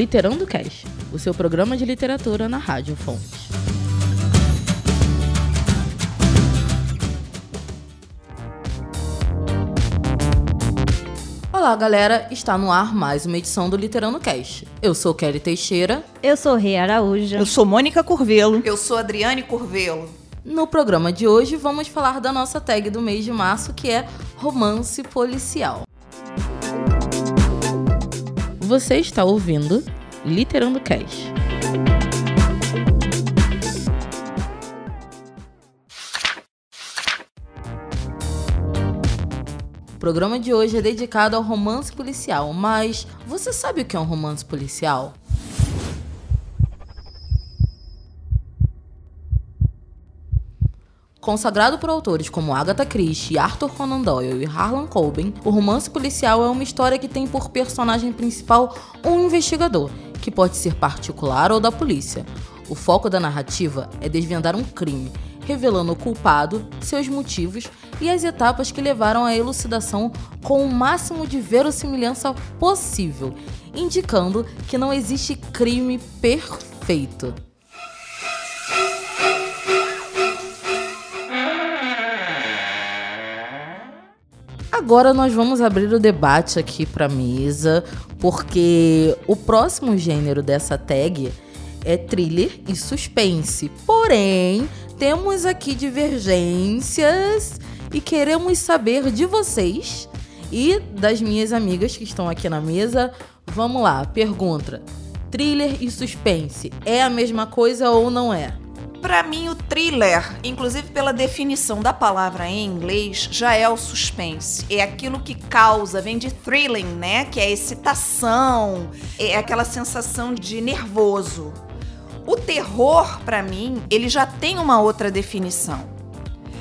Literando Cast, o seu programa de literatura na Rádio Fontes. Olá, galera! Está no ar mais uma edição do Literando Cast. Eu sou Kelly Teixeira. Eu sou Rei Araújo. Eu sou Mônica Curvelo. Eu sou Adriane Curvelo. No programa de hoje, vamos falar da nossa tag do mês de março, que é romance policial. Você está ouvindo Literando Cast. O programa de hoje é dedicado ao romance policial, mas você sabe o que é um romance policial? Consagrado por autores como Agatha Christie, Arthur Conan Doyle e Harlan Coben, o romance policial é uma história que tem por personagem principal um investigador, que pode ser particular ou da polícia. O foco da narrativa é desvendar um crime, revelando o culpado, seus motivos e as etapas que levaram à elucidação com o máximo de verossimilhança possível, indicando que não existe crime perfeito. Agora nós vamos abrir o debate aqui para mesa, porque o próximo gênero dessa tag é thriller e suspense. Porém, temos aqui divergências e queremos saber de vocês e das minhas amigas que estão aqui na mesa. Vamos lá, pergunta: thriller e suspense é a mesma coisa ou não é? Para mim, o thriller, inclusive pela definição da palavra em inglês, já é o suspense. É aquilo que causa, vem de thrilling, né? Que é excitação, é aquela sensação de nervoso. O terror, para mim, ele já tem uma outra definição.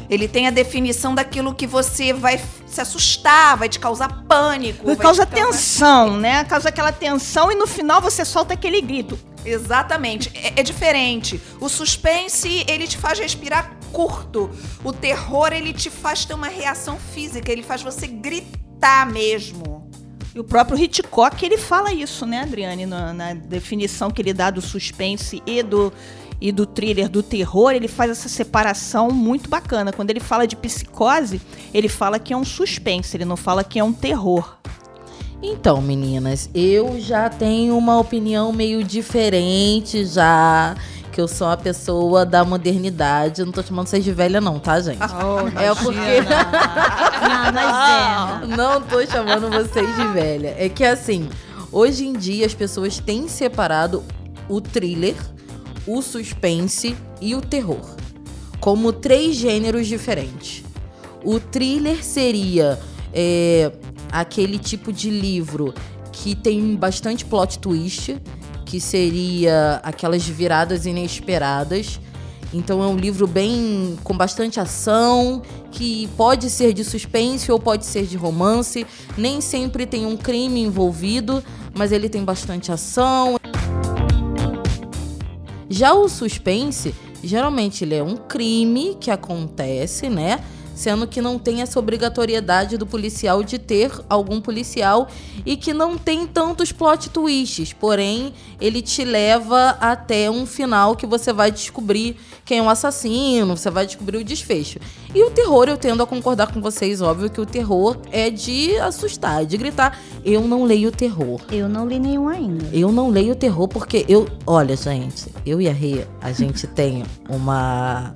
Ele tem a definição daquilo que você vai se assustar, vai te causar pânico. Vai causa causar... tensão, né? Causa aquela tensão e no final você solta aquele grito. Exatamente. É, é, diferente. O suspense, ele te faz respirar curto. O terror, ele te faz ter uma reação física. Ele faz você gritar mesmo. E o próprio Hitchcock, ele fala isso, né, Adriane? Na, na definição que ele dá do suspense e do, e do thriller, do terror, ele faz essa separação muito bacana. Quando ele fala de psicose, ele fala que é um suspense, ele não fala que é um terror. Então, meninas, eu já tenho uma opinião meio diferente já. Que eu sou uma pessoa da modernidade. Eu não tô chamando vocês de velha, não, tá, gente? Oh, é porque. não, mas é. Não tô chamando vocês de velha. É que assim, hoje em dia as pessoas têm separado o thriller, o suspense e o terror como três gêneros diferentes. O thriller seria. É, aquele tipo de livro que tem bastante plot twist, que seria aquelas viradas inesperadas. Então é um livro bem com bastante ação, que pode ser de suspense ou pode ser de romance. Nem sempre tem um crime envolvido, mas ele tem bastante ação. Já o suspense, geralmente ele é um crime que acontece, né? Sendo que não tem essa obrigatoriedade do policial de ter algum policial e que não tem tantos plot twists, porém ele te leva até um final que você vai descobrir quem é o assassino, você vai descobrir o desfecho. E o terror, eu tendo a concordar com vocês, óbvio que o terror é de assustar, de gritar. Eu não leio terror. Eu não li nenhum ainda. Eu não leio terror porque eu, olha, gente, eu e a Rê, a gente tem uma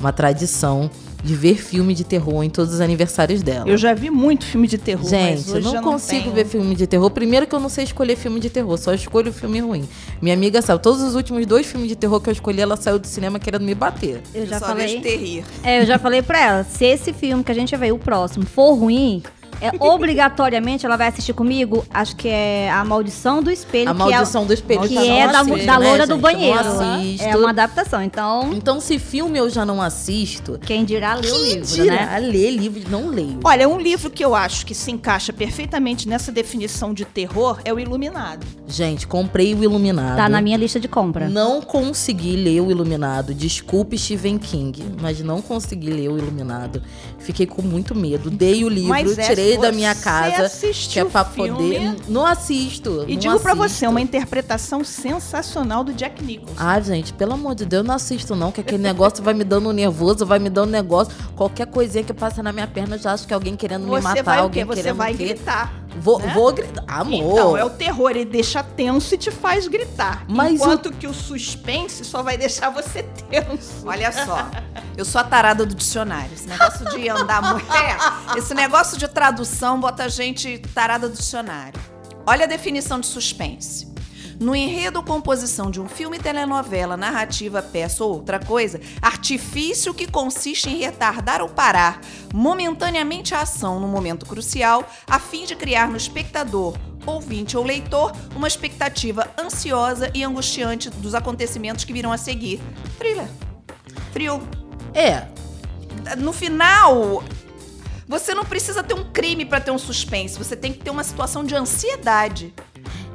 uma tradição de ver filme de terror em todos os aniversários dela. Eu já vi muito filme de terror. Gente, eu não consigo não ver filme de terror. Primeiro que eu não sei escolher filme de terror, só escolho filme ruim. Minha amiga sabe, todos os últimos dois filmes de terror que eu escolhi, ela saiu do cinema querendo me bater. Eu já falei. É, eu já falei pra ela, se esse filme que a gente vai ver, o próximo, for ruim, é, obrigatoriamente ela vai assistir comigo, acho que é A Maldição do Espelho. A Maldição é, do Espelho. Que é da, assisto, da loura né, do banheiro. É uma adaptação, então... Então, se filme eu já não assisto... Quem dirá ler o livro, dirá né? ler livro, não leio. Olha, um livro que eu acho que se encaixa perfeitamente nessa definição de terror é o Iluminado. Gente, comprei o Iluminado. Tá na minha lista de compra. Não consegui ler o Iluminado. Desculpe, Stephen King, mas não consegui ler o Iluminado. Fiquei com muito medo. Dei o livro, tirei sair da minha casa. Que é pra poder. Não assisto. E não digo pra assisto. você, uma interpretação sensacional do Jack Nicholson. Ah, gente, pelo amor de Deus, eu não assisto, não, que aquele negócio vai me dando nervoso, vai me dando negócio. Qualquer coisinha que passa na minha perna, eu já acho que é alguém querendo Você me matar, vai o alguém quê? Você querendo vai o gritar. Vou, né? vou gritar. Amor. Então, é o terror, ele deixa tenso e te faz gritar. Mas Enquanto que o suspense só vai deixar você tenso. Olha só, eu sou a tarada do dicionário. Esse negócio de andar muito. É, esse negócio de tradução bota a gente tarada do dicionário. Olha a definição de suspense. No enredo ou composição de um filme, telenovela, narrativa, peça ou outra coisa, artifício que consiste em retardar ou parar momentaneamente a ação no momento crucial, a fim de criar no espectador, ouvinte ou leitor uma expectativa ansiosa e angustiante dos acontecimentos que virão a seguir. Thriller. Frio. É, No final, você não precisa ter um crime pra ter um suspense, você tem que ter uma situação de ansiedade.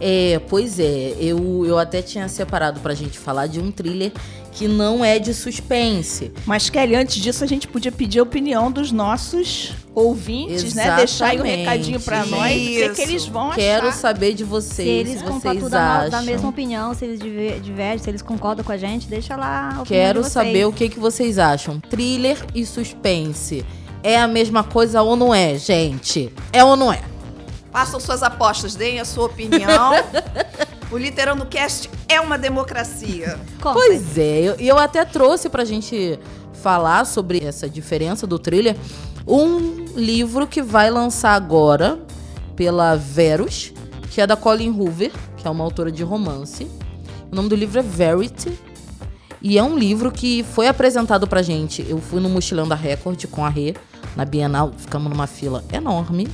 É, pois é. Eu, eu até tinha separado pra gente falar de um thriller que não é de suspense. Mas, Kelly, antes disso, a gente podia pedir a opinião dos nossos ouvintes, né? Deixar aí um Exatamente. recadinho pra nós, o que, que Isso. eles vão Quero achar. saber de Se vocês, eles se compram vocês tudo da, acham. da mesma opinião, se eles diver- divergem, se eles concordam com a gente, deixa lá a opinião Quero de vocês. saber o que, que vocês acham. Thriller e suspense. É a mesma coisa ou não é, gente? É ou não é? Façam suas apostas, deem a sua opinião. o Literando Cast é uma democracia. Comprem. Pois é, eu, eu até trouxe pra gente falar sobre essa diferença do thriller um livro que vai lançar agora pela Verus, que é da Colin Hoover, que é uma autora de romance. O nome do livro é Verity. E é um livro que foi apresentado pra gente. Eu fui no Mochilão da Record com a Rê, na Bienal. Ficamos numa fila enorme.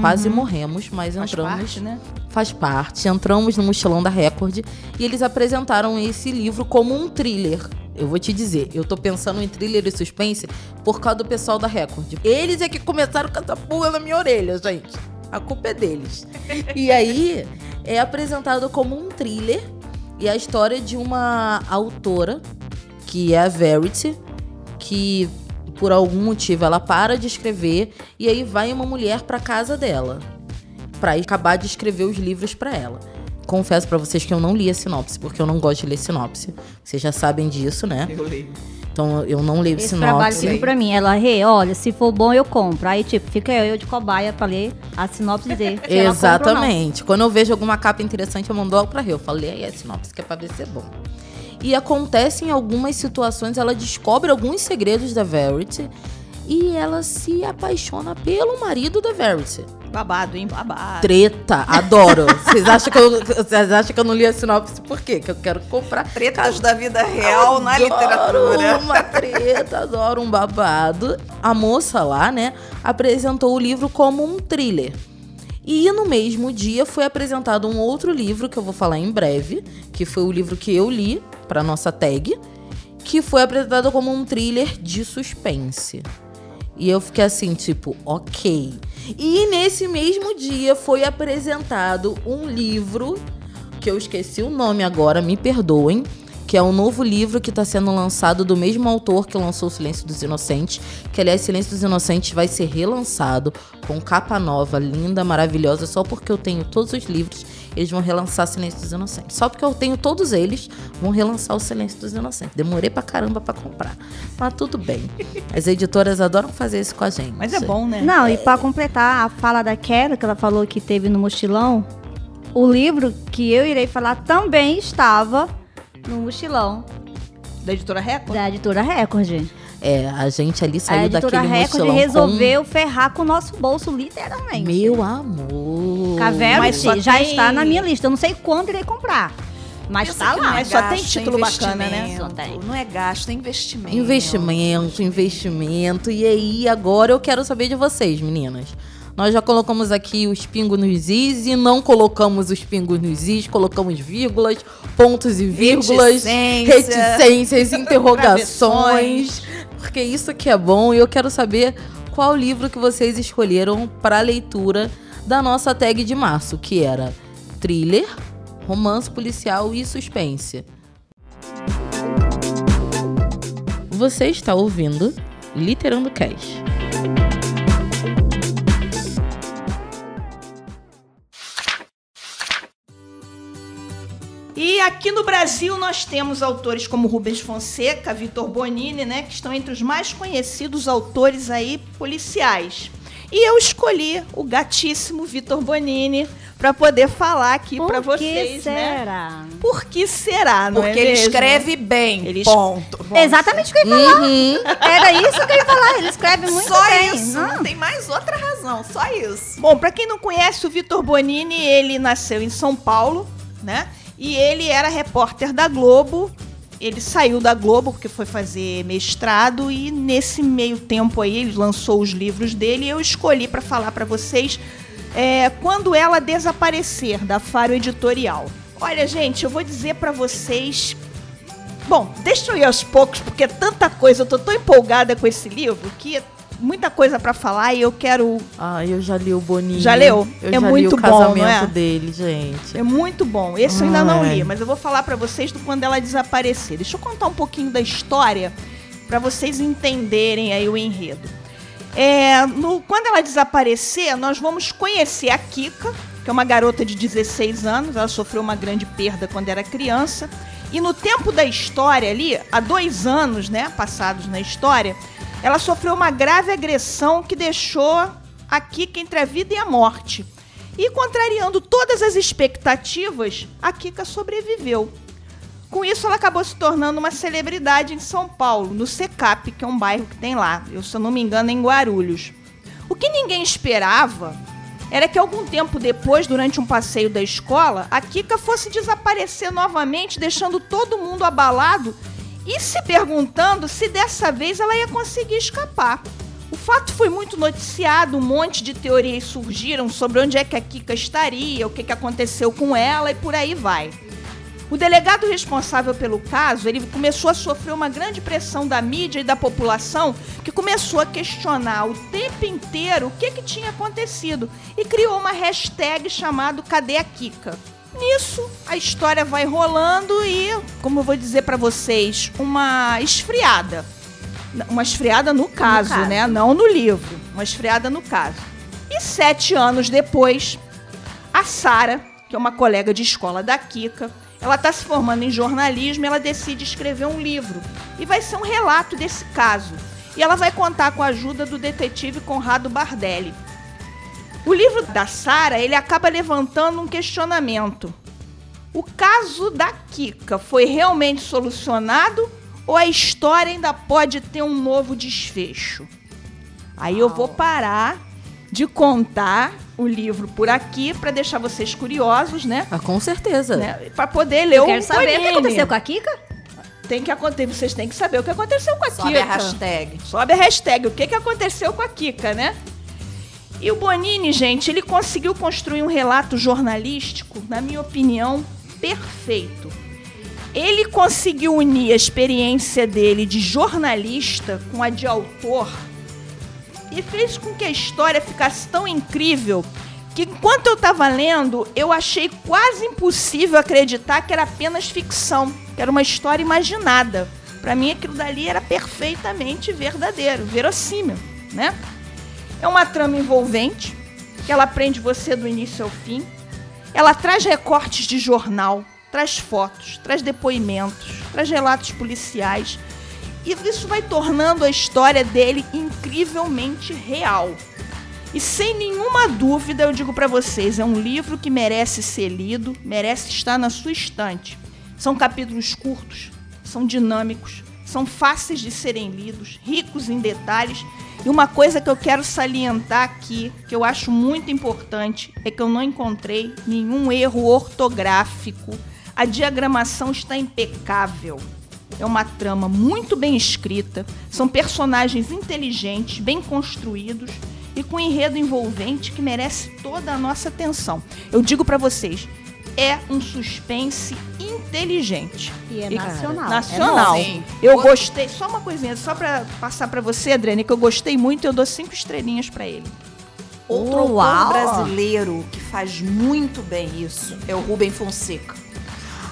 Quase morremos, mas Faz entramos parte, né? faz parte. Entramos no mochilão da Record e eles apresentaram esse livro como um thriller. Eu vou te dizer, eu tô pensando em thriller e suspense por causa do pessoal da Record. Eles é que começaram com essa pulga na minha orelha, gente. A culpa é deles. e aí é apresentado como um thriller e a história de uma autora que é a Verity, que por algum motivo ela para de escrever e aí vai uma mulher pra casa dela pra acabar de escrever os livros pra ela. Confesso pra vocês que eu não li a sinopse, porque eu não gosto de ler sinopse. Vocês já sabem disso, né? Eu leio. Então eu não leio Esse trabalho sinopse. veio pra mim. Ela, Rê, olha, se for bom eu compro. Aí, tipo, fica eu de cobaia pra ler a sinopse e não. Exatamente. Quando eu vejo alguma capa interessante, eu mando logo pra Rê. Eu falei, aí a sinopse que é pra ver se é bom. E acontece em algumas situações, ela descobre alguns segredos da Verity e ela se apaixona pelo marido da Verity. Babado, hein? Babado. Treta, adoro. Vocês acham que eu, vocês acham que eu não li a sinopse por quê? Que eu quero comprar Tretas da vida real na Adoro literatura. uma treta, adoro um babado. A moça lá, né, apresentou o livro como um thriller. E no mesmo dia foi apresentado um outro livro que eu vou falar em breve, que foi o livro que eu li para nossa tag, que foi apresentado como um thriller de suspense. E eu fiquei assim, tipo, ok. E nesse mesmo dia foi apresentado um livro que eu esqueci o nome agora, me perdoem, que é um novo livro que está sendo lançado do mesmo autor que lançou O Silêncio dos Inocentes, que aliás Silêncio dos Inocentes vai ser relançado com capa nova, linda, maravilhosa, só porque eu tenho todos os livros, eles vão relançar Silêncio dos Inocentes. Só porque eu tenho todos eles, vão relançar o Silêncio dos Inocentes. Demorei pra caramba pra comprar, mas tudo bem. As editoras adoram fazer isso com a gente. Mas é bom, né? Não, e pra completar a fala da Kelly, que ela falou que teve no mochilão, o livro que eu irei falar também estava no mochilão Da editora Record? da editora Record. É, a gente ali A saiu editora daquele Record mochilão resolveu ferrar com o nosso bolso, literalmente. com... Meu amor. Caverna Mas só já tem- está na minha lista. Eu não sei quando irei comprar. Mas Pensa tá lá. não é Mas só tem gasto, é título bacana, né? Só tem. Não é gasto, é investimento. Investimento, investimento. E aí, agora eu quero saber de vocês, meninas. Nós já colocamos aqui os pingos nos is e não colocamos os pingos nos is, colocamos vírgulas, pontos e vírgulas, Reticência. reticências, interrogações, porque isso que é bom e eu quero saber qual livro que vocês escolheram para leitura da nossa tag de março, que era thriller, romance policial e suspense. Você está ouvindo Literando Cash. Aqui no Brasil nós temos autores como Rubens Fonseca, Vitor Bonini, né, que estão entre os mais conhecidos autores aí policiais. E eu escolhi o gatíssimo Vitor Bonini para poder falar aqui para vocês, que né? será? Por que será, não Porque é ele mesmo? escreve bem. Ele es- ponto. Exatamente o que eu ia falar. Era isso que eu ia falar. Ele escreve muito Só bem. isso. Não. Não tem mais outra razão. Só isso. Bom, para quem não conhece o Vitor Bonini, ele nasceu em São Paulo, né? E ele era repórter da Globo. Ele saiu da Globo porque foi fazer mestrado e nesse meio tempo aí ele lançou os livros dele e eu escolhi para falar para vocês é, quando ela desaparecer da Faro Editorial. Olha, gente, eu vou dizer para vocês. Bom, deixa eu ir aos poucos porque é tanta coisa, eu tô tão empolgada com esse livro que muita coisa para falar e eu quero Ah, eu já li o Boninho. Já leu? Eu É já muito li o bom, casamento não é? dele, gente. É muito bom. Esse eu ainda não Ai. li, mas eu vou falar pra vocês do quando ela desaparecer. Deixa eu contar um pouquinho da história pra vocês entenderem aí o enredo. É, no, quando ela desaparecer, nós vamos conhecer a Kika, que é uma garota de 16 anos. Ela sofreu uma grande perda quando era criança. E no tempo da história ali, há dois anos, né, passados na história, ela sofreu uma grave agressão que deixou a Kika entre a vida e a morte. E contrariando todas as expectativas, a Kika sobreviveu. Com isso, ela acabou se tornando uma celebridade em São Paulo, no Secap, que é um bairro que tem lá. Eu, se eu não me engano, em Guarulhos. O que ninguém esperava era que algum tempo depois, durante um passeio da escola, a Kika fosse desaparecer novamente, deixando todo mundo abalado e se perguntando se dessa vez ela ia conseguir escapar. O fato foi muito noticiado, um monte de teorias surgiram sobre onde é que a Kika estaria, o que, que aconteceu com ela e por aí vai. O delegado responsável pelo caso, ele começou a sofrer uma grande pressão da mídia e da população, que começou a questionar o tempo inteiro o que, que tinha acontecido e criou uma hashtag chamado Cadê a Kika? Nisso, a história vai rolando e, como eu vou dizer pra vocês, uma esfriada. Uma esfriada no caso, caso. né? Não no livro. Uma esfriada no caso. E sete anos depois, a Sara, que é uma colega de escola da Kika, ela está se formando em jornalismo e ela decide escrever um livro. E vai ser um relato desse caso. E ela vai contar com a ajuda do detetive Conrado Bardelli. O livro da Sara, ele acaba levantando um questionamento. O caso da Kika foi realmente solucionado ou a história ainda pode ter um novo desfecho? Aí eu vou parar de contar o livro por aqui para deixar vocês curiosos, né? Ah, com certeza. né? Para poder ler Eu o quero saber o que aconteceu com a Kika. Tem que acontecer, vocês têm que saber o que aconteceu com a Sobe Kika. a hashtag. Sobe a hashtag. O que, que aconteceu com a Kika, né? E o Bonini, gente, ele conseguiu construir um relato jornalístico, na minha opinião, perfeito. Ele conseguiu unir a experiência dele de jornalista com a de autor e fez com que a história ficasse tão incrível que enquanto eu estava lendo, eu achei quase impossível acreditar que era apenas ficção, que era uma história imaginada. Para mim, aquilo dali era perfeitamente verdadeiro, verossímil, né? É uma trama envolvente, que ela prende você do início ao fim. Ela traz recortes de jornal, traz fotos, traz depoimentos, traz relatos policiais. E isso vai tornando a história dele incrivelmente real. E sem nenhuma dúvida, eu digo para vocês, é um livro que merece ser lido, merece estar na sua estante. São capítulos curtos, são dinâmicos, são fáceis de serem lidos, ricos em detalhes. E uma coisa que eu quero salientar aqui, que eu acho muito importante, é que eu não encontrei nenhum erro ortográfico. A diagramação está impecável. É uma trama muito bem escrita, são personagens inteligentes, bem construídos e com um enredo envolvente que merece toda a nossa atenção. Eu digo para vocês, é um suspense inteligente. E é E, nacional. Nacional. É eu gostei, só uma coisinha, só para passar para você, Adriane, que eu gostei muito, eu dou cinco estrelinhas para ele. Outro Uau. brasileiro que faz muito bem isso é o Rubem Fonseca.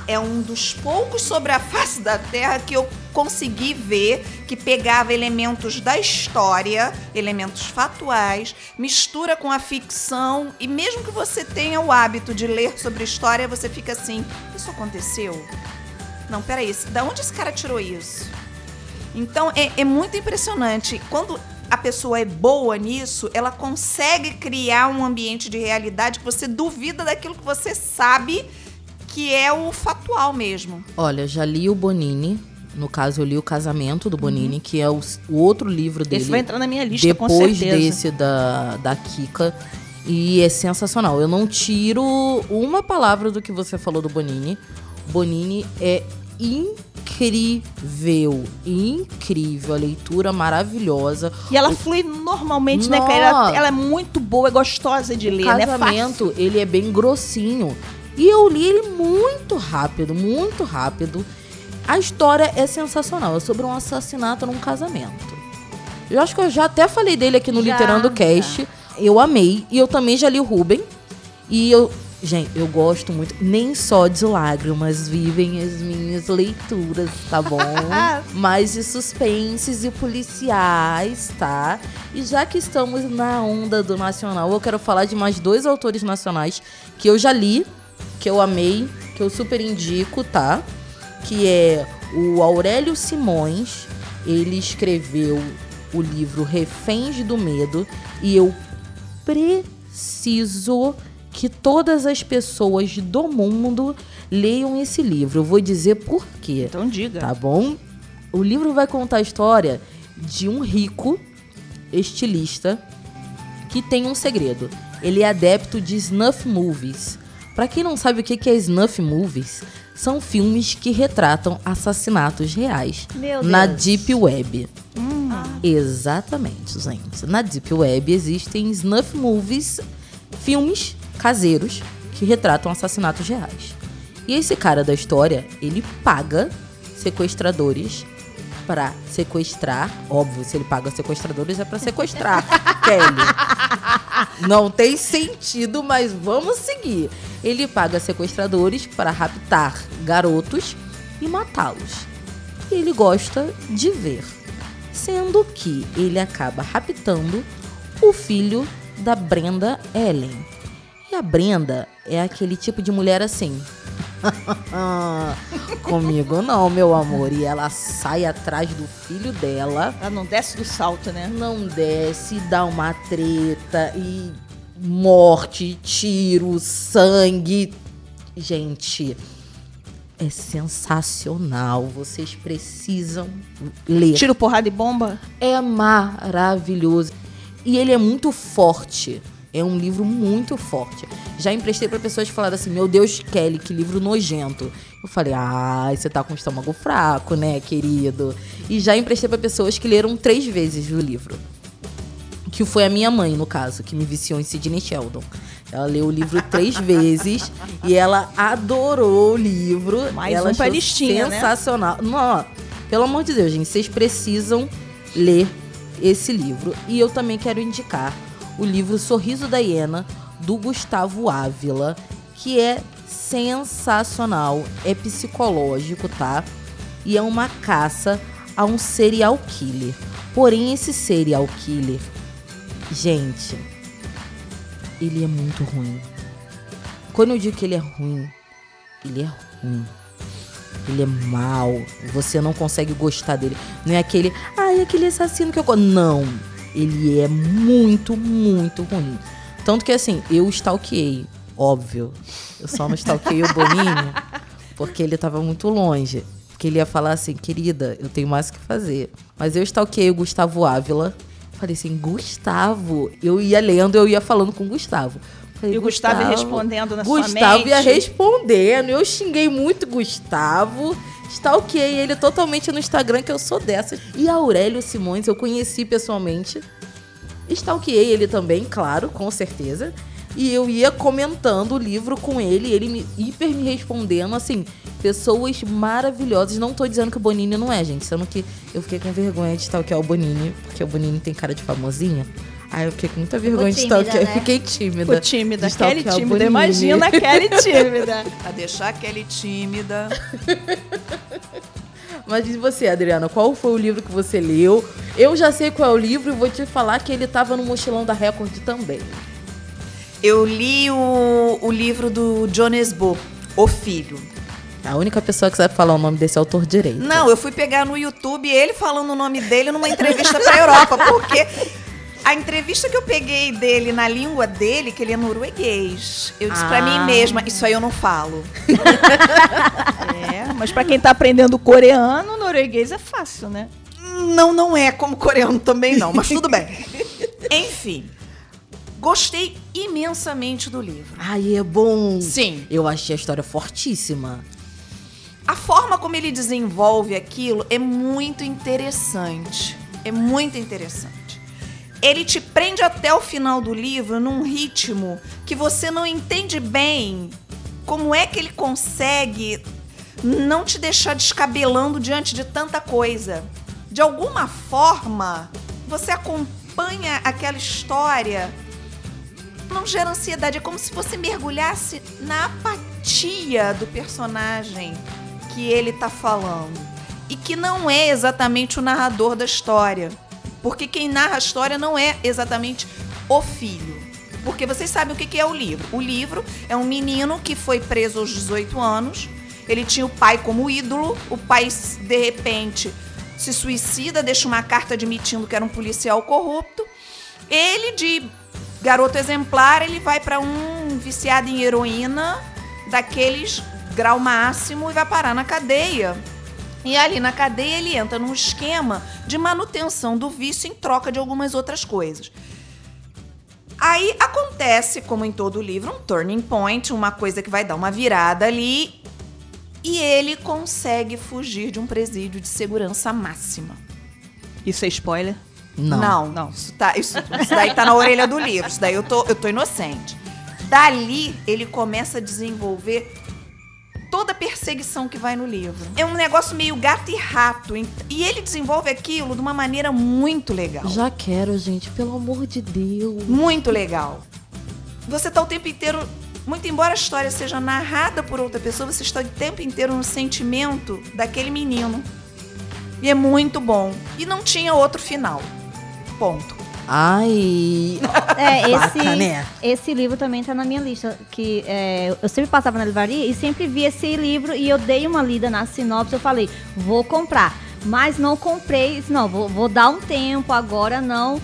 É um dos poucos sobre a face da Terra que eu consegui ver que pegava elementos da história, elementos fatuais, mistura com a ficção e mesmo que você tenha o hábito de ler sobre história, você fica assim: isso aconteceu? Não, peraí, da onde esse cara tirou isso? Então é, é muito impressionante. Quando a pessoa é boa nisso, ela consegue criar um ambiente de realidade que você duvida daquilo que você sabe que é o fatual mesmo. Olha, já li o Bonini. No caso, eu li o Casamento do Bonini, uhum. que é o, o, outro livro dele. Esse vai entrar na minha lista, Depois desse da, da Kika. E é sensacional. Eu não tiro uma palavra do que você falou do Bonini. Bonini é incrível, incrível, a leitura maravilhosa. E ela flui normalmente, Nossa. né, Ela, ela, é muito boa, é gostosa de ler, né? Casamento, né? ele é bem grossinho. E eu li ele muito rápido, muito rápido. A história é sensacional, é sobre um assassinato num casamento. Eu acho que eu já até falei dele aqui no já, Literando Cast. Eu amei. E eu também já li o Ruben. E eu. Gente, eu gosto muito. Nem só de lágrimas vivem as minhas leituras, tá bom? Mas de suspenses e policiais, tá? E já que estamos na onda do nacional, eu quero falar de mais dois autores nacionais que eu já li que eu amei, que eu super indico, tá? Que é o Aurélio Simões. Ele escreveu o livro Reféns do Medo e eu preciso que todas as pessoas do mundo leiam esse livro. Eu vou dizer por quê. Então diga. Tá bom? O livro vai contar a história de um rico estilista que tem um segredo. Ele é adepto de snuff movies. Para quem não sabe o que é snuff movies, são filmes que retratam assassinatos reais na Deep Web. Hum. Exatamente, gente. Na Deep Web existem snuff movies, filmes caseiros que retratam assassinatos reais. E esse cara da história, ele paga sequestradores para sequestrar. Óbvio, se ele paga sequestradores é para sequestrar, Kelly. Não tem sentido, mas vamos seguir. Ele paga sequestradores para raptar garotos e matá-los. E ele gosta de ver. Sendo que ele acaba raptando o filho da Brenda Ellen. E a Brenda é aquele tipo de mulher assim. Comigo não, meu amor. E ela sai atrás do filho dela. Ela não desce do salto, né? Não desce, dá uma treta e morte, tiro, sangue. Gente, é sensacional. Vocês precisam ler. Tiro, porrada e bomba? É maravilhoso. E ele é muito forte. É um livro muito forte. Já emprestei para pessoas que falaram assim: Meu Deus, Kelly, que livro nojento. Eu falei: Ah, você tá com o estômago fraco, né, querido? E já emprestei para pessoas que leram três vezes o livro que foi a minha mãe, no caso, que me viciou em Sidney Sheldon. Ela leu o livro três vezes e ela adorou o livro. Mais ela um pra listinha, né? sensacional. Né? Não, pelo amor de Deus, gente, vocês precisam ler esse livro. E eu também quero indicar o livro Sorriso da Hiena, do Gustavo Ávila, que é sensacional, é psicológico, tá? E é uma caça a um serial killer. Porém, esse serial killer Gente, ele é muito ruim. Quando eu digo que ele é ruim, ele é ruim. Ele é mal. Você não consegue gostar dele. Não é aquele, ai, ah, aquele assassino que eu. Não. Ele é muito, muito ruim. Tanto que assim, eu stalkeei, óbvio. Eu só não stalkeei o Boninho porque ele tava muito longe. Porque ele ia falar assim, querida, eu tenho mais o que fazer. Mas eu stalkeei o Gustavo Ávila falei assim, Gustavo. Eu ia lendo, eu ia falando com o Gustavo. Falei, e o Gustavo, Gustavo ia respondendo na Gustavo sua mente. Gustavo ia respondendo. Eu xinguei muito Gustavo. Stalkeei ele totalmente no Instagram, que eu sou dessas. E Aurélio Simões, eu conheci pessoalmente. Stalkeei ele também, claro, com certeza. E eu ia comentando o livro com ele, ele me, hiper me respondendo, assim, pessoas maravilhosas. Não tô dizendo que o Bonini não é, gente, sendo que eu fiquei com vergonha de tal que é o Bonini, porque o Bonini tem cara de famosinha. Ai, eu fiquei com muita vergonha de tímida, stalkear. né? Fiquei tímida. Ficou tímida. De Kelly stalkear o tímida. Bonini. Imagina a Kelly tímida. A deixar a Kelly tímida. Mas diz você, Adriana, qual foi o livro que você leu? Eu já sei qual é o livro e vou te falar que ele tava no mochilão da Record também. Eu li o, o livro do Jones Bo, O Filho. A única pessoa que sabe falar o nome desse autor direito. Não, eu fui pegar no YouTube ele falando o nome dele numa entrevista pra Europa, porque a entrevista que eu peguei dele na língua dele, que ele é norueguês, eu disse pra Ah. mim mesma, isso aí eu não falo. É, mas pra quem tá aprendendo coreano, norueguês é fácil, né? Não, não é como coreano também não, mas tudo bem. Enfim, gostei imensamente do livro. Ai, é bom. Sim. Eu achei a história fortíssima. A forma como ele desenvolve aquilo é muito interessante. É muito interessante. Ele te prende até o final do livro num ritmo que você não entende bem como é que ele consegue não te deixar descabelando diante de tanta coisa. De alguma forma, você acompanha aquela história não gera ansiedade. É como se você mergulhasse na apatia do personagem que ele tá falando. E que não é exatamente o narrador da história. Porque quem narra a história não é exatamente o filho. Porque vocês sabem o que é o livro. O livro é um menino que foi preso aos 18 anos. Ele tinha o pai como ídolo. O pai, de repente, se suicida, deixa uma carta admitindo que era um policial corrupto. Ele, de garoto exemplar, ele vai para um viciado em heroína, daqueles grau máximo, e vai parar na cadeia. E ali na cadeia ele entra num esquema de manutenção do vício em troca de algumas outras coisas. Aí acontece, como em todo livro, um turning point, uma coisa que vai dar uma virada ali, e ele consegue fugir de um presídio de segurança máxima. Isso é spoiler? Não. Não, Não. Isso, tá, isso, isso daí tá na orelha do livro. Isso daí eu tô, eu tô inocente. Dali, ele começa a desenvolver toda a perseguição que vai no livro. É um negócio meio gato e rato. E ele desenvolve aquilo de uma maneira muito legal. Já quero, gente, pelo amor de Deus. Muito legal. Você tá o tempo inteiro. Muito embora a história seja narrada por outra pessoa, você está o tempo inteiro no sentimento daquele menino. E é muito bom. E não tinha outro final. Ponto. Ai. É, esse, né? esse livro também tá na minha lista. Que é, eu sempre passava na livraria e sempre vi esse livro e eu dei uma lida na sinopse. Eu falei, vou comprar. Mas não comprei, não, vou, vou dar um tempo, agora não.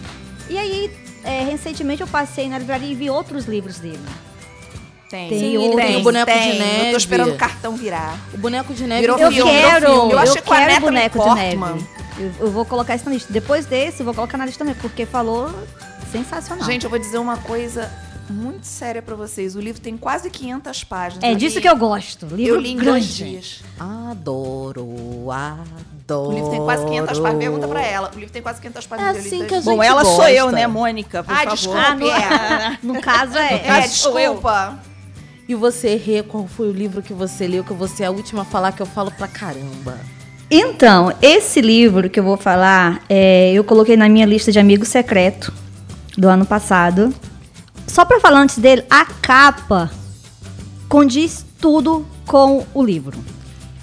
E aí, é, recentemente eu passei na livraria e vi outros livros dele. Tem. Tem Sim, tem o boneco de tem. neve. Eu tô esperando o cartão virar. O boneco de neve Virou Eu filme, quero, virou filme. Eu eu, quero Natalie boneco de neve. Eu, eu vou colocar isso na lista. Depois desse, eu vou colocar na lista também, porque falou sensacional. Gente, eu vou dizer uma coisa muito séria pra vocês. O livro tem quase 500 páginas. é disso que eu gosto. Livro Eu li em grande. dois dias. Adoro, adoro. O livro tem quase 500 páginas. Pergunta pra ela. O livro tem quase 500 É páginas. em assim que a gente Bom, ela sou gosta. eu, né, Mônica? Por Ah, favor. desculpa. Ah, no, É. no caso é. É, sou eu. desculpa. E você, Rê, qual foi o livro que você leu? Que você é a última a falar que eu falo pra caramba. Então, esse livro que eu vou falar, é, eu coloquei na minha lista de amigo secreto do ano passado. Só pra falar antes dele, a capa condiz tudo com o livro.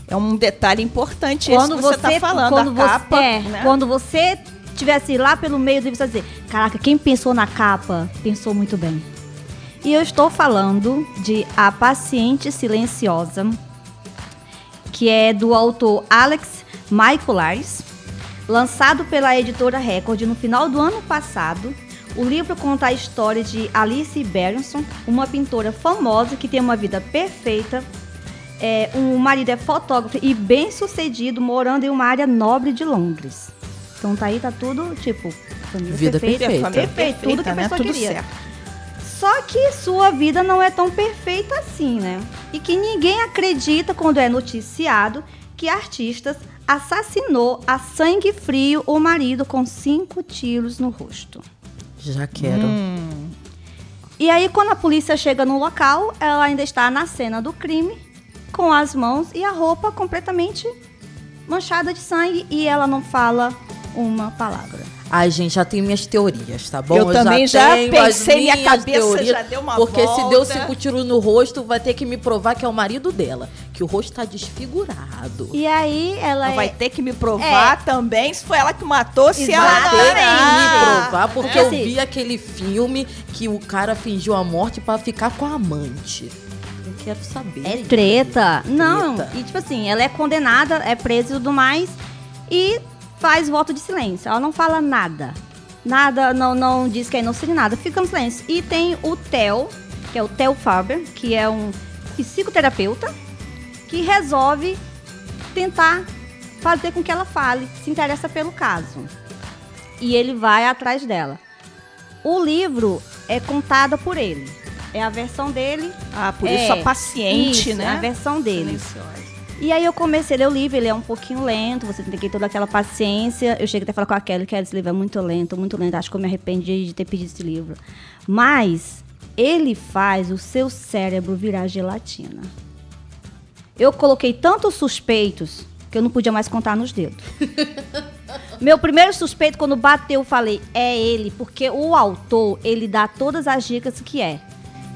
É um detalhe importante Quando você, tá falando, quando você, capa, é, né? quando você tivesse lá pelo meio do livro, você vai dizer, caraca, quem pensou na capa, pensou muito bem. E eu estou falando de A Paciente Silenciosa, que é do autor Alex Michaelares, lançado pela editora Record no final do ano passado. O livro conta a história de Alice Berenson, uma pintora famosa que tem uma vida perfeita. É, o marido é fotógrafo e bem sucedido, morando em uma área nobre de Londres. Então tá aí, tá tudo, tipo, família Vida perfeita. perfeita. Família Perfeito, tudo que a né? pessoa Tudo queria. certo. Só que sua vida não é tão perfeita assim, né? E que ninguém acredita quando é noticiado que artistas assassinou a sangue frio o marido com cinco tiros no rosto. Já quero. Hum. E aí, quando a polícia chega no local, ela ainda está na cena do crime, com as mãos e a roupa completamente manchada de sangue e ela não fala uma palavra. Ai, gente, já tenho minhas teorias, tá bom? Eu também já tenho as pensei, minha cabeça já deu uma Porque se deu volta. cinco tiros no rosto, vai ter que me provar que é o marido dela. Que o rosto tá desfigurado. E aí ela Ela vai é- ter que me provar também se foi ela que matou, se ela Vai não ter que me provar, porque É eu vi aquele filme que o cara fingiu a morte pra ficar com a amante. Eu quero saber. É treta. Não, Treta. e tipo assim, ela é condenada, é presa e tudo mais, e faz voto de silêncio. Ela não fala nada. Nada, não, não diz que é inocente, nada. Fica no silêncio. E tem o Theo, que é o Theo Faber, que é um psicoterapeuta, que resolve tentar fazer com que ela fale, se interessa pelo caso. E ele vai atrás dela. O livro é contado por ele. É a versão dele Ah, por É, isso a paciente, isso, né? é a versão dele. Silenciosa. E aí eu comecei a ler o livro, ele é um pouquinho lento, você tem que ter toda aquela paciência. Eu cheguei até a falar com a Kelly que esse livro é muito lento, muito lento. Acho que eu me arrependi de ter pedido esse livro. Mas ele faz o seu cérebro virar gelatina. Eu coloquei tantos suspeitos que eu não podia mais contar nos dedos. Meu primeiro suspeito, quando bateu, eu falei, é ele, porque o autor, ele dá todas as dicas que é.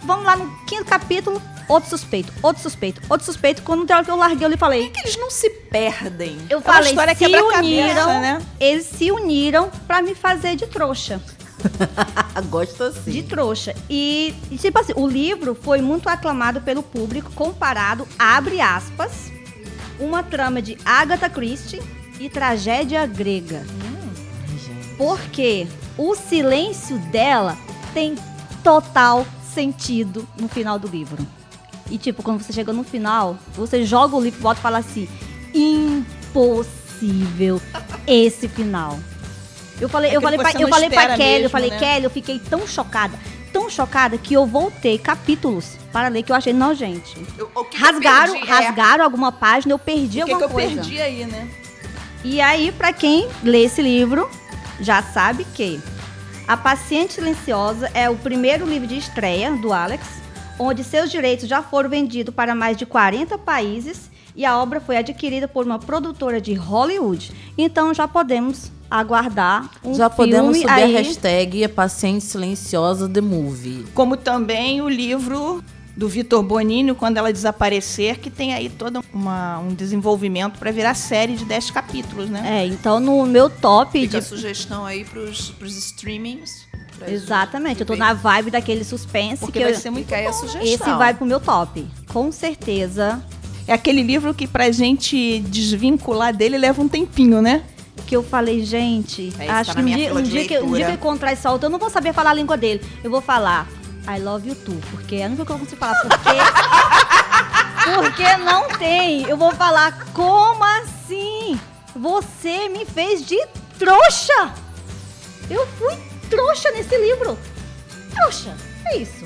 Vamos lá no quinto capítulo, outro suspeito, outro suspeito, outro suspeito. Quando na hora que eu larguei, eu lhe falei, que eles não se perdem. eu É uma falei, história se quebra-cabeça, uniram, né? eles se uniram pra me fazer de trouxa. Gosto assim. De trouxa. E, tipo assim, o livro foi muito aclamado pelo público, comparado, abre aspas, uma trama de Agatha Christie e tragédia grega. Gente. Porque o silêncio dela tem total sentido no final do livro. E tipo, quando você chega no final, você joga o livro e volta e fala assim: impossível esse final. Eu falei, É eu que falei, pra, eu falei pra Kelly, eu mesmo, falei, né? Kelly, eu fiquei tão chocada, tão chocada que eu voltei capítulos para ler que eu achei nojente. Eu- que que eu rasgaram, é- rasgaram alguma página, eu perdi O que, que alguma eu coisa. perdi aí, né? E aí, pra quem lê esse livro, já sabe que A Paciente Silenciosa é o primeiro livro de estreia do Alex, onde seus direitos já foram vendidos para mais de 40 países e a obra foi adquirida por uma produtora de Hollywood. Então já podemos aguardar um Já podemos filme subir aí. a hashtag A Paciente Silenciosa The Movie. Como também o livro do Vitor Bonini, Quando Ela Desaparecer, que tem aí todo uma- um desenvolvimento para virar série de 10 capítulos, né? É, então no meu top Fica a de sugestão aí pros, pros streamings. Exatamente, eu tô na vibe daquele suspense Porque que vai eu- ser muito bom, sugestão. esse vai pro meu top. Com certeza É aquele livro que pra gente desvincular dele leva um tempinho, né? que eu falei, gente, É, isso acho tá que um dia, um dia que, um dia que eu encontrar esse autor, eu não vou saber falar a língua dele. Eu vou falar I love you too, porque é a única coisa que eu consigo falar, porque... porque não tem. Eu vou falar, como assim? Você me fez de trouxa. Eu fui trouxa nesse livro. Trouxa, é isso.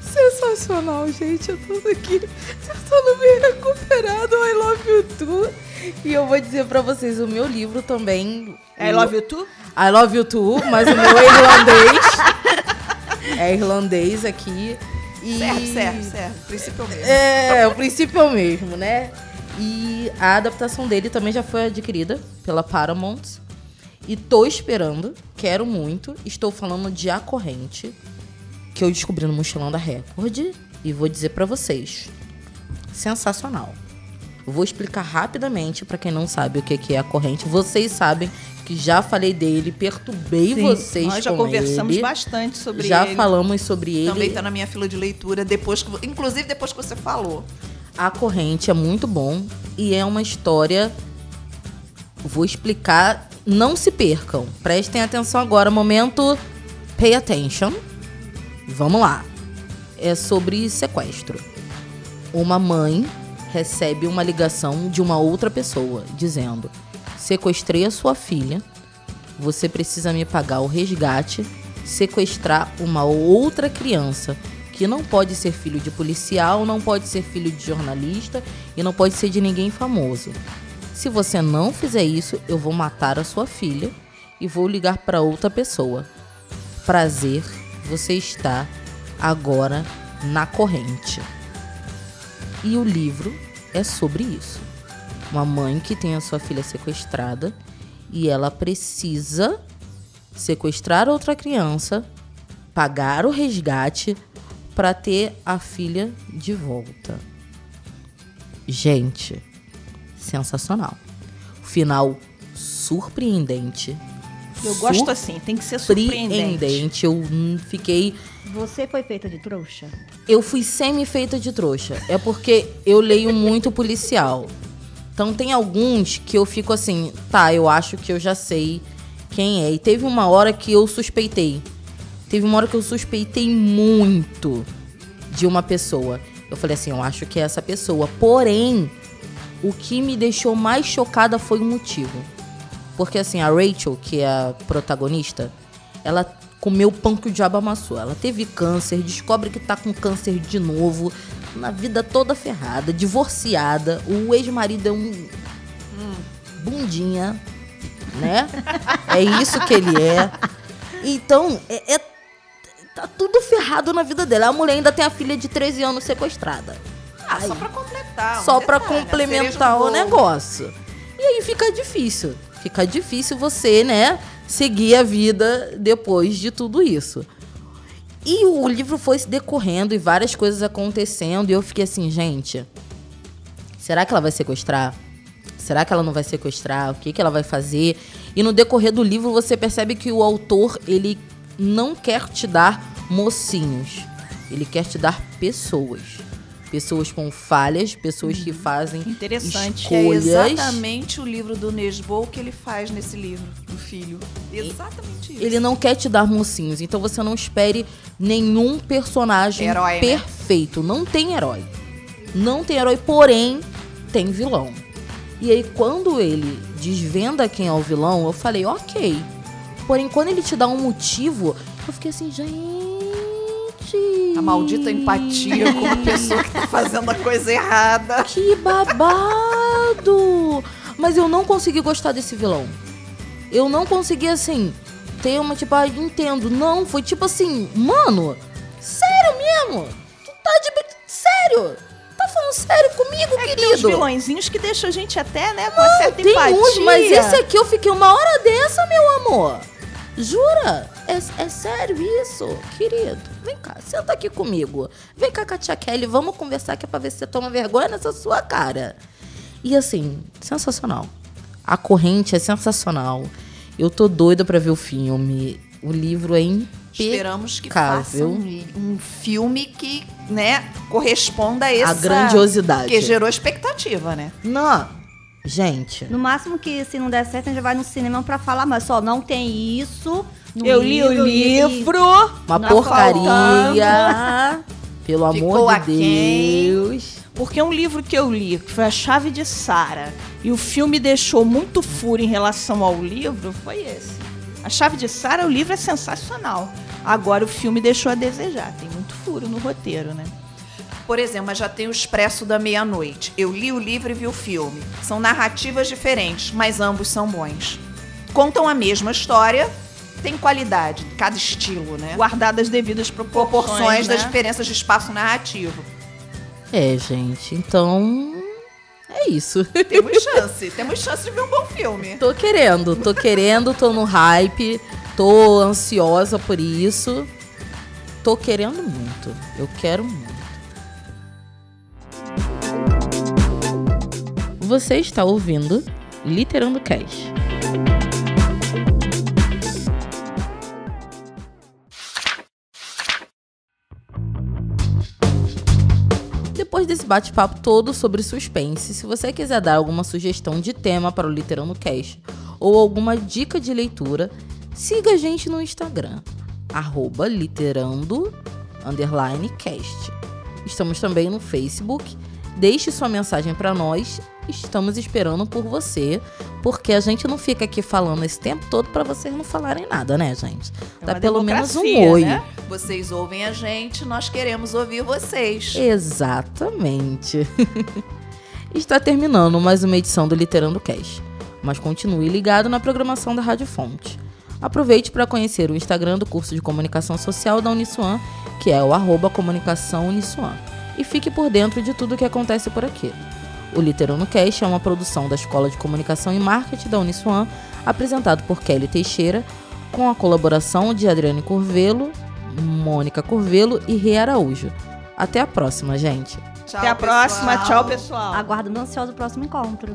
Sensacional, gente. Eu tô aqui tentando me recuperar do I Love You Too. E eu vou dizer pra vocês, o meu livro também... I Love You Too? I Love You Too, mas o meu é irlandês. é irlandês aqui. E... Serve, serve, serve. O princípio é o mesmo. É, o princípio é o mesmo, né? E a adaptação dele também já foi adquirida pela Paramount. E tô esperando, quero muito. Estou falando de A Corrente, que eu descobri no Mochilão da Record. E vou dizer pra vocês: sensacional. Vou explicar rapidamente pra quem não sabe o que que é a corrente. Vocês sabem que já falei dele, perturbei vocês Nós já conversamos ele. bastante sobre já ele. falamos sobre ele. Também tá na minha fila de leitura, depois que, inclusive depois que você falou. A Corrente é muito bom e é uma história. Vou explicar. Não se percam. Prestem atenção agora. Momento. Pay attention. Vamos lá. É sobre sequestro. Uma mãe recebe uma ligação de uma outra pessoa dizendo: Sequestrei a sua filha. Você precisa me pagar o resgate. Sequestrar uma outra criança que não pode ser filho de policial, não pode ser filho de jornalista e não pode ser de ninguém famoso. Se você não fizer isso, eu vou matar a sua filha e vou ligar para outra pessoa. Prazer, você está agora na corrente. E o livro é sobre isso. Uma mãe que tem a sua filha sequestrada e ela precisa sequestrar outra criança, pagar o resgate para ter a filha de volta. Gente, sensacional. Final surpreendente. Eu gosto assim, tem que ser surpreendente. Surpreendente. Eu fiquei Você foi feita de trouxa? eu fui semi-feita de trouxa. É porque eu leio muito policial. Então tem alguns que eu fico assim, tá, eu acho que eu já sei quem é. E teve uma hora que eu suspeitei. Teve uma hora que eu suspeitei muito de uma pessoa. Eu falei assim, eu acho que é essa pessoa. Porém, o que me deixou mais chocada foi o motivo. Porque assim, a Rachel, que é a protagonista, ela comeu pão que o diabo amassou. Ela teve câncer, descobre que tá com câncer de novo, na vida toda ferrada, divorciada. O ex-marido é um, bundinha, né? É isso que ele é. Então, é, é- tá tudo ferrado na vida dela. A mulher ainda tem a filha de 13 anos sequestrada. Ah, só pra completar. um só pra detalhe, a complementar o negócio. E aí fica difícil. Fica difícil você, né, seguir a vida depois de tudo isso. E o livro foi se decorrendo e várias coisas acontecendo. E eu fiquei assim, gente, será que ela vai sequestrar? Será que ela não vai sequestrar? O que, que ela vai fazer? E no decorrer do livro você percebe que o autor, ele não quer te dar mocinhos. Ele quer te dar pessoas. Pessoas com falhas, pessoas que fazem Interessante. Que é escolhas. exatamente o livro do Nesbo que ele faz nesse livro, do filho. Exatamente isso. Ele não quer te dar mocinhos, então você não espere nenhum personagem Herói, né? perfeito. Não tem herói. Não tem herói, porém tem vilão. E aí quando ele desvenda quem é o vilão, eu falei, ok. Porém, quando ele te dá um motivo, eu fiquei assim, gente. A maldita empatia com a pessoa que tá fazendo a coisa errada. Que babado! Mas eu não consegui gostar desse vilão. Eu não consegui, assim, ter uma, tipo, ah, entendo. Não, foi tipo assim, mano, sério mesmo? Tu tá de. Sério? Tá falando sério comigo, É que tem uns querido? vilõezinhos que deixam a gente até, né, com uma certa Tem empatia. uns, mas esse aqui eu fiquei uma hora dessa, meu amor. Jura? É, é sério isso? Querido, vem cá, senta aqui comigo. Vem cá, Katia Kelly, vamos conversar aqui pra ver se você toma vergonha nessa sua cara. E assim, sensacional. A corrente é sensacional. Eu tô doida pra ver o filme. O livro é impecável. Esperamos que faça um, um filme que, né, corresponda a essa... A grandiosidade. Que gerou expectativa, né? Não, gente. No máximo que se não der certo, a gente vai no cinema pra falar, mas só não tem isso. No Eu li o livro. Uma porcaria. Pelo Ficou amor de. Deus. Porque é um livro que eu li, que foi A Chave de Sara, e o filme deixou muito furo em relação ao livro, foi esse. A Chave de Sara, o livro é sensacional. Agora o filme deixou a desejar, tem muito furo no roteiro, né? Por exemplo, mas já tem o Expresso da Meia-Noite. Eu li o livro e vi o filme. São narrativas diferentes, mas ambos são bons. Contam a mesma história, tem qualidade, cada estilo, né? Guardadas as devidas proporções, Proporções né? das diferenças de espaço narrativo. É, gente, então. É isso. Temos chance, temos chance de ver um bom filme. tô querendo, tô querendo, tô no hype, tô ansiosa por isso. Tô querendo muito. Eu quero muito. Você está ouvindo Literando Cash. Desse bate-papo todo sobre suspense, se você quiser dar alguma sugestão de tema para o Literando Cash ou alguma dica de leitura, siga a gente no Instagram, arroba literando underline cast. Estamos também no Facebook. Deixe sua mensagem para nós. Estamos esperando por você, porque a gente não fica aqui falando esse tempo todo para vocês não falarem nada, né, gente? É Dá pelo menos um oi. né? Vocês ouvem a gente, nós queremos ouvir vocês. Exatamente. Está terminando mais uma edição do Literando Cash, mas continue ligado na programação da Rádio Fonte. Aproveite para conhecer o Instagram do curso de Comunicação Social da Uniswan, que é o arroba comunicação Uniswan, e fique por dentro de tudo o que acontece por aqui. O Literando Cash é uma produção da Escola de Comunicação e Marketing da Uniswan, apresentado por Kelly Teixeira, com a colaboração de Adriane Curvelo, Mônica Curvelo e Rê Araújo. Até a próxima, gente. Tchau, Até a próxima. pessoal. Tchau, pessoal. Aguardando ansioso o próximo encontro.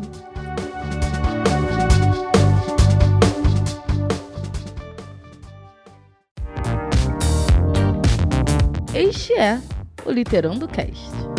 Este é o Literando Cast.